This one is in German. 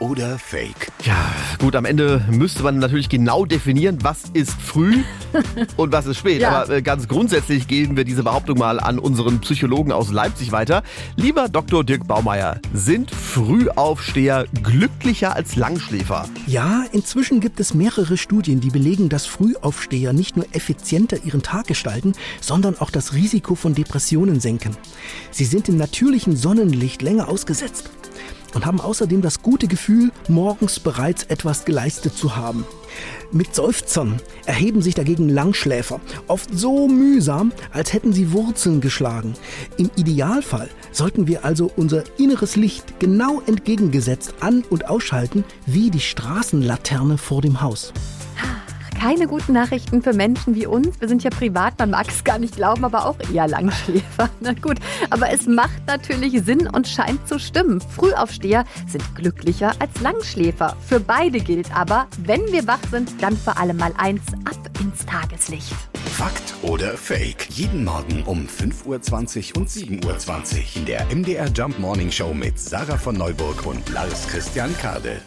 oder Fake? Ja, gut, am Ende müsste man natürlich genau definieren, was ist früh und was ist spät. Ja. Aber äh, ganz grundsätzlich geben wir diese Behauptung mal an unseren Psychologen aus Leipzig weiter. Lieber Dr. Dirk Baumeier, sind Frühaufsteher glücklicher als Langschläfer? Ja, inzwischen gibt es mehrere Studien, die belegen, dass Frühaufsteher nicht nur effizienter ihren Tag gestalten, sondern auch das Risiko von Depressionen senken. Sie sind im natürlichen Sonnenlicht länger ausgesetzt und haben außerdem das gute Gefühl, morgens bereits etwas geleistet zu haben. Mit Seufzern erheben sich dagegen Langschläfer, oft so mühsam, als hätten sie Wurzeln geschlagen. Im Idealfall sollten wir also unser inneres Licht genau entgegengesetzt an- und ausschalten, wie die Straßenlaterne vor dem Haus. Keine guten Nachrichten für Menschen wie uns. Wir sind ja privat, man mag es gar nicht glauben, aber auch eher Langschläfer. Na gut, aber es macht natürlich Sinn und scheint zu stimmen. Frühaufsteher sind glücklicher als Langschläfer. Für beide gilt aber, wenn wir wach sind, dann vor allem mal eins ab ins Tageslicht. Fakt oder Fake? Jeden Morgen um 5.20 Uhr und 7.20 Uhr in der MDR Jump Morning Show mit Sarah von Neuburg und Lars Christian Kade.